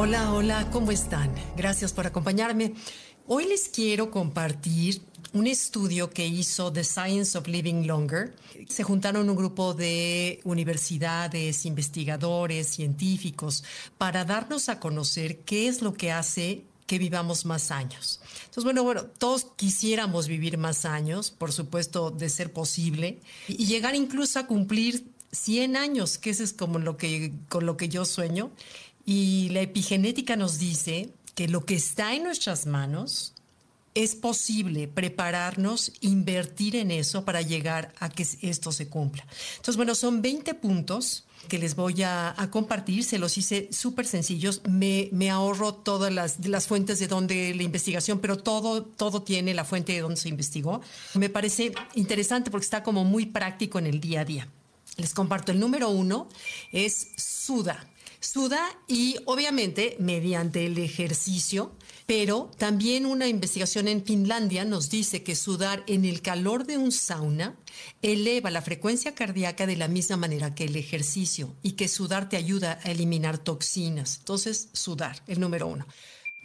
Hola, hola, ¿cómo están? Gracias por acompañarme. Hoy les quiero compartir un estudio que hizo The Science of Living Longer. Se juntaron un grupo de universidades, investigadores, científicos, para darnos a conocer qué es lo que hace que vivamos más años. Entonces, bueno, bueno, todos quisiéramos vivir más años, por supuesto, de ser posible, y llegar incluso a cumplir 100 años, que eso es como lo que, con lo que yo sueño. Y la epigenética nos dice que lo que está en nuestras manos es posible prepararnos, invertir en eso para llegar a que esto se cumpla. Entonces, bueno, son 20 puntos que les voy a, compartir, se los hice súper sencillos, me, me, ahorro todas las, las fuentes de donde la investigación, pero todo, todo tiene la fuente de donde se investigó. Me parece interesante porque está como muy práctico en el día a día. Les comparto, el número uno es suda. Suda y obviamente mediante el ejercicio, pero también una investigación en Finlandia nos dice que sudar en el calor de un sauna eleva la frecuencia cardíaca de la misma manera que el ejercicio y que sudar te ayuda a eliminar toxinas. Entonces, sudar, el número uno.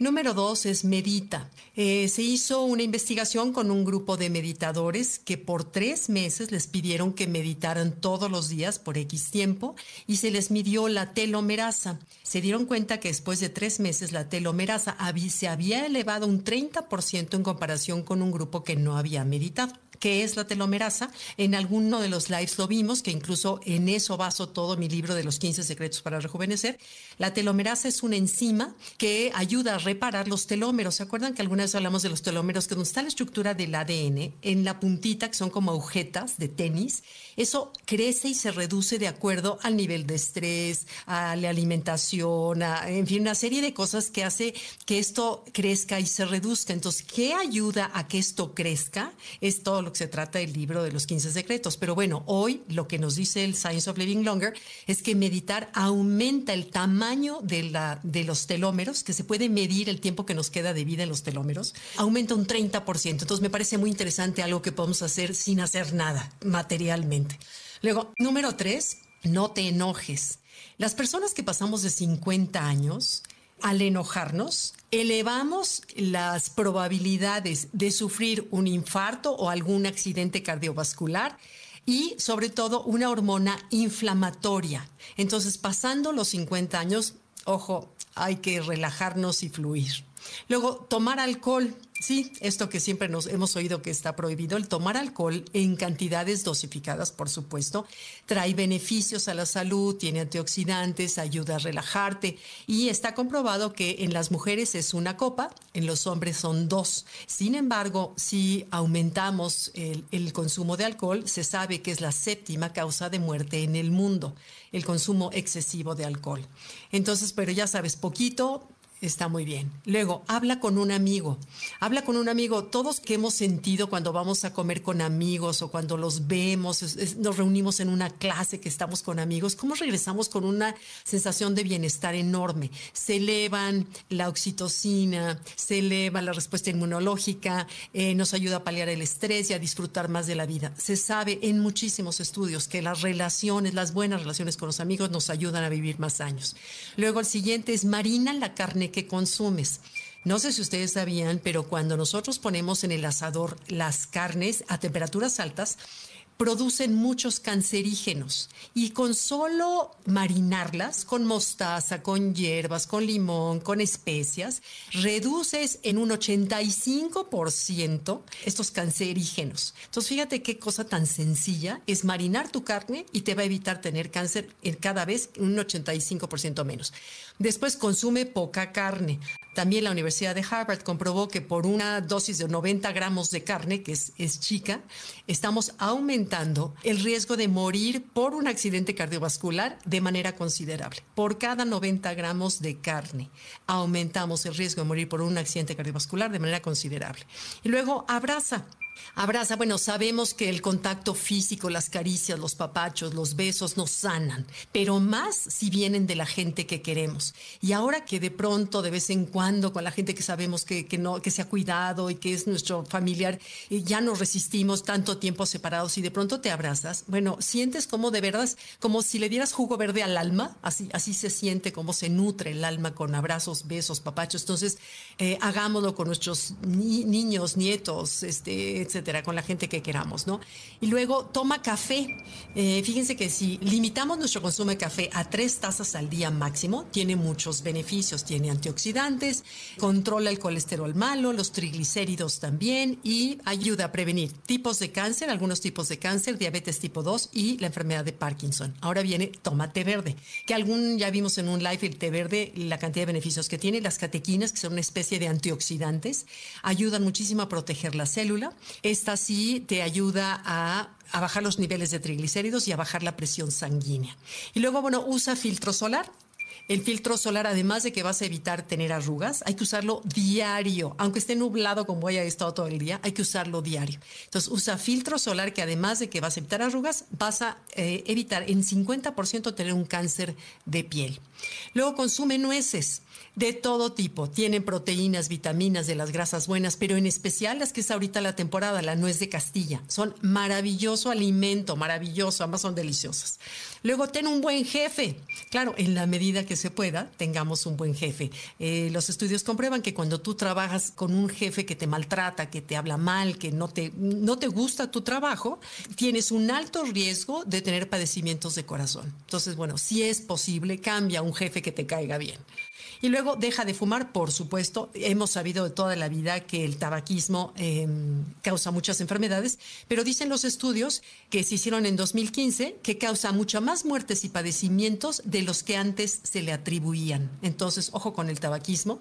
Número dos es medita. Eh, se hizo una investigación con un grupo de meditadores que por tres meses les pidieron que meditaran todos los días por X tiempo y se les midió la telomerasa. Se dieron cuenta que después de tres meses la telomerasa se había elevado un 30% en comparación con un grupo que no había meditado qué es la telomerasa. En alguno de los lives lo vimos, que incluso en eso baso todo mi libro de los 15 secretos para rejuvenecer. La telomerasa es una enzima que ayuda a reparar los telómeros. ¿Se acuerdan que alguna vez hablamos de los telómeros? Que donde está la estructura del ADN, en la puntita, que son como agujetas de tenis, eso crece y se reduce de acuerdo al nivel de estrés, a la alimentación, en fin, una serie de cosas que hace que esto crezca y se reduzca. Entonces, ¿qué ayuda a que esto crezca? Es todo lo se trata el libro de los 15 secretos. Pero bueno, hoy lo que nos dice el Science of Living Longer es que meditar aumenta el tamaño de, la, de los telómeros, que se puede medir el tiempo que nos queda de vida en los telómeros, aumenta un 30%. Entonces me parece muy interesante algo que podemos hacer sin hacer nada materialmente. Luego, número tres, no te enojes. Las personas que pasamos de 50 años, al enojarnos, elevamos las probabilidades de sufrir un infarto o algún accidente cardiovascular y sobre todo una hormona inflamatoria. Entonces, pasando los 50 años, ojo, hay que relajarnos y fluir. Luego, tomar alcohol. Sí, esto que siempre nos hemos oído que está prohibido, el tomar alcohol en cantidades dosificadas, por supuesto, trae beneficios a la salud, tiene antioxidantes, ayuda a relajarte y está comprobado que en las mujeres es una copa, en los hombres son dos. Sin embargo, si aumentamos el, el consumo de alcohol, se sabe que es la séptima causa de muerte en el mundo, el consumo excesivo de alcohol. Entonces, pero ya sabes, poquito, Está muy bien. Luego, habla con un amigo. Habla con un amigo. Todos que hemos sentido cuando vamos a comer con amigos o cuando los vemos, nos reunimos en una clase que estamos con amigos, ¿cómo regresamos con una sensación de bienestar enorme? Se elevan la oxitocina, se eleva la respuesta inmunológica, eh, nos ayuda a paliar el estrés y a disfrutar más de la vida. Se sabe en muchísimos estudios que las relaciones, las buenas relaciones con los amigos nos ayudan a vivir más años. Luego, el siguiente es marina la carne que consumes. No sé si ustedes sabían, pero cuando nosotros ponemos en el asador las carnes a temperaturas altas, producen muchos cancerígenos y con solo marinarlas con mostaza, con hierbas, con limón, con especias, reduces en un 85% estos cancerígenos. Entonces fíjate qué cosa tan sencilla es marinar tu carne y te va a evitar tener cáncer en cada vez un 85% menos. Después consume poca carne. También la Universidad de Harvard comprobó que por una dosis de 90 gramos de carne, que es, chica, estamos aumentando el riesgo de morir por un accidente cardiovascular de manera considerable. Por cada 90 gramos de carne aumentamos el riesgo de morir por un accidente cardiovascular de manera considerable. Y luego abraza Abraza, bueno, sabemos que el contacto físico, las caricias, los papachos, los besos nos sanan, pero más si vienen de la gente que queremos. Y ahora que de pronto, de vez en cuando, con la gente que sabemos que, no, que se ha cuidado y que es nuestro familiar, ya nos resistimos tanto tiempo separados y de pronto te abrazas, bueno, sientes como de verdad, como si le dieras jugo verde al alma, así, así se siente, como se nutre el alma con abrazos, besos, papachos. Entonces, eh, hagámoslo con nuestros niños, nietos, este, etc con la gente que queramos, ¿no? Y luego toma café. Eh, fíjense que si limitamos nuestro consumo de café a tres tazas al día máximo, tiene muchos beneficios. Tiene antioxidantes, controla el colesterol malo, los triglicéridos también y ayuda a prevenir tipos de cáncer, algunos tipos de cáncer, diabetes tipo 2 y la enfermedad de Parkinson. Ahora viene toma té verde, que algún ya vimos en un live el té verde, la cantidad de beneficios que tiene, las catequinas, que son una especie de antioxidantes, ayudan muchísimo a proteger la célula. Esta sí te ayuda a, bajar los niveles de triglicéridos y a bajar la presión sanguínea. Y luego, bueno, usa filtro solar. El filtro solar, además de que vas a evitar tener arrugas, hay que usarlo diario. Aunque esté nublado como haya estado todo el día, hay que usarlo diario. Entonces, usa filtro solar que además de que vas a evitar arrugas, vas a eh, evitar en 50% tener un cáncer de piel. Luego consume nueces de todo tipo. Tienen proteínas, vitaminas de las grasas buenas, pero en especial las que es ahorita la temporada, la nuez de Castilla. Son maravilloso alimento, maravilloso, ambas son deliciosas. Luego, ten un buen jefe. Claro, en la medida que se pueda, tengamos un buen jefe. Eh, los estudios comprueban que cuando tú trabajas con un jefe que te maltrata, que te habla mal, que no te, no te gusta tu trabajo, tienes un alto riesgo de tener padecimientos de corazón. Entonces, bueno, si es posible, cambia un jefe que te caiga bien. Y luego deja de fumar, por supuesto. Hemos sabido de toda la vida que el tabaquismo em, causa muchas enfermedades, pero dicen los estudios que se hicieron en 2015 que causa mucho más muertes y padecimientos de los que antes se le atribuían. Entonces, ojo con el tabaquismo.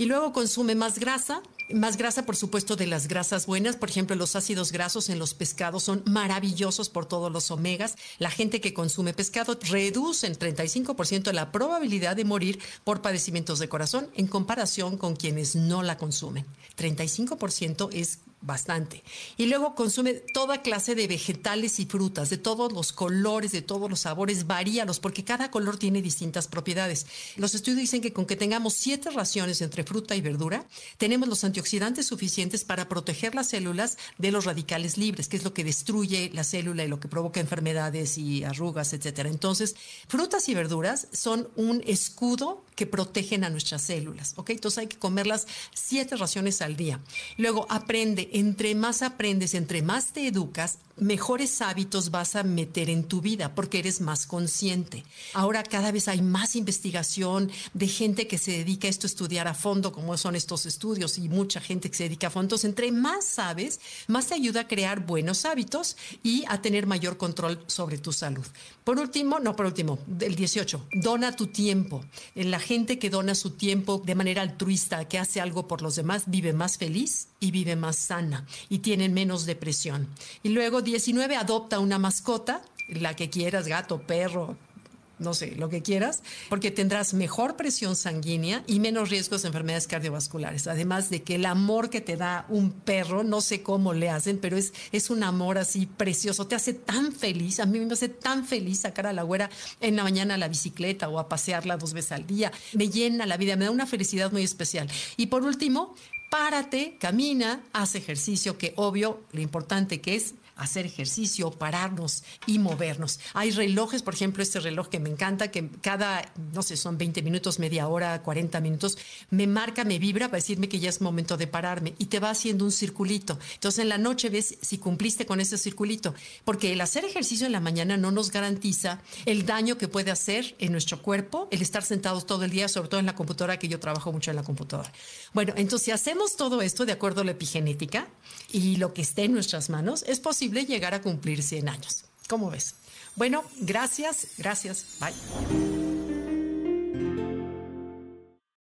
Y luego consume más grasa, más grasa, por supuesto, de las grasas buenas. Por ejemplo, los ácidos grasos en los pescados son maravillosos por todos los omegas. La gente que consume pescado reduce en 35% la probabilidad de morir por padecimientos de corazón en comparación con quienes no la consumen. 35% es bastante. Y luego consume toda clase de vegetales y frutas, de todos los colores, de todos los sabores, varíalos, porque cada color tiene distintas propiedades. Los estudios dicen que con que tengamos siete raciones entre fruta y verdura, tenemos los antioxidantes suficientes para proteger las células de los radicales libres, que es lo que destruye la célula y lo que provoca enfermedades y arrugas, etcétera. Entonces, frutas y verduras son un escudo que protegen a nuestras células, ¿ok? Entonces hay que comerlas siete raciones al día. Luego aprende, entre más aprendes, entre más te educas, mejores hábitos vas a meter en tu vida porque eres más consciente. Ahora cada vez hay más investigación de gente que se dedica a esto, estudiar a fondo, como son estos estudios, y mucha gente que se dedica a fondo. Entonces, entre más sabes, más te ayuda a crear buenos hábitos y a tener mayor control sobre tu salud. Por último, no por último, el 18, dona tu tiempo. La gente que dona su tiempo de manera altruista, que hace algo por los demás, vive más feliz y vive más y tiene menos depresión. Y luego 19, adopta una mascota, la que quieras, gato, perro, no sé, lo que quieras, porque tendrás mejor presión sanguínea y menos riesgos de enfermedades cardiovasculares. Además de que el amor que te da un perro, no sé cómo le hacen, pero es, es un amor así precioso, te hace tan feliz, a mí me hace tan feliz sacar a la güera en la mañana a la bicicleta o a pasearla dos veces al día, me llena la vida, me da una felicidad muy especial. Y por último, párate, camina, haz ejercicio, que obvio, lo importante que es hacer ejercicio, pararnos y movernos. Hay relojes, por ejemplo, este reloj que me encanta, que cada, no sé, son 20 minutos, media hora, 40 minutos, me marca, me vibra para decirme que ya es momento de pararme y te va haciendo un circulito. Entonces en la noche ves si cumpliste con ese circulito, porque el hacer ejercicio en la mañana no nos garantiza el daño que puede hacer en nuestro cuerpo el estar sentados todo el día, sobre todo en la computadora, que yo trabajo mucho en la computadora. Bueno, entonces si hacemos todo esto de acuerdo a la epigenética y lo que esté en nuestras manos, es llegar a cumplir 100 años. ¿Cómo ves? Bueno, gracias, gracias. Bye.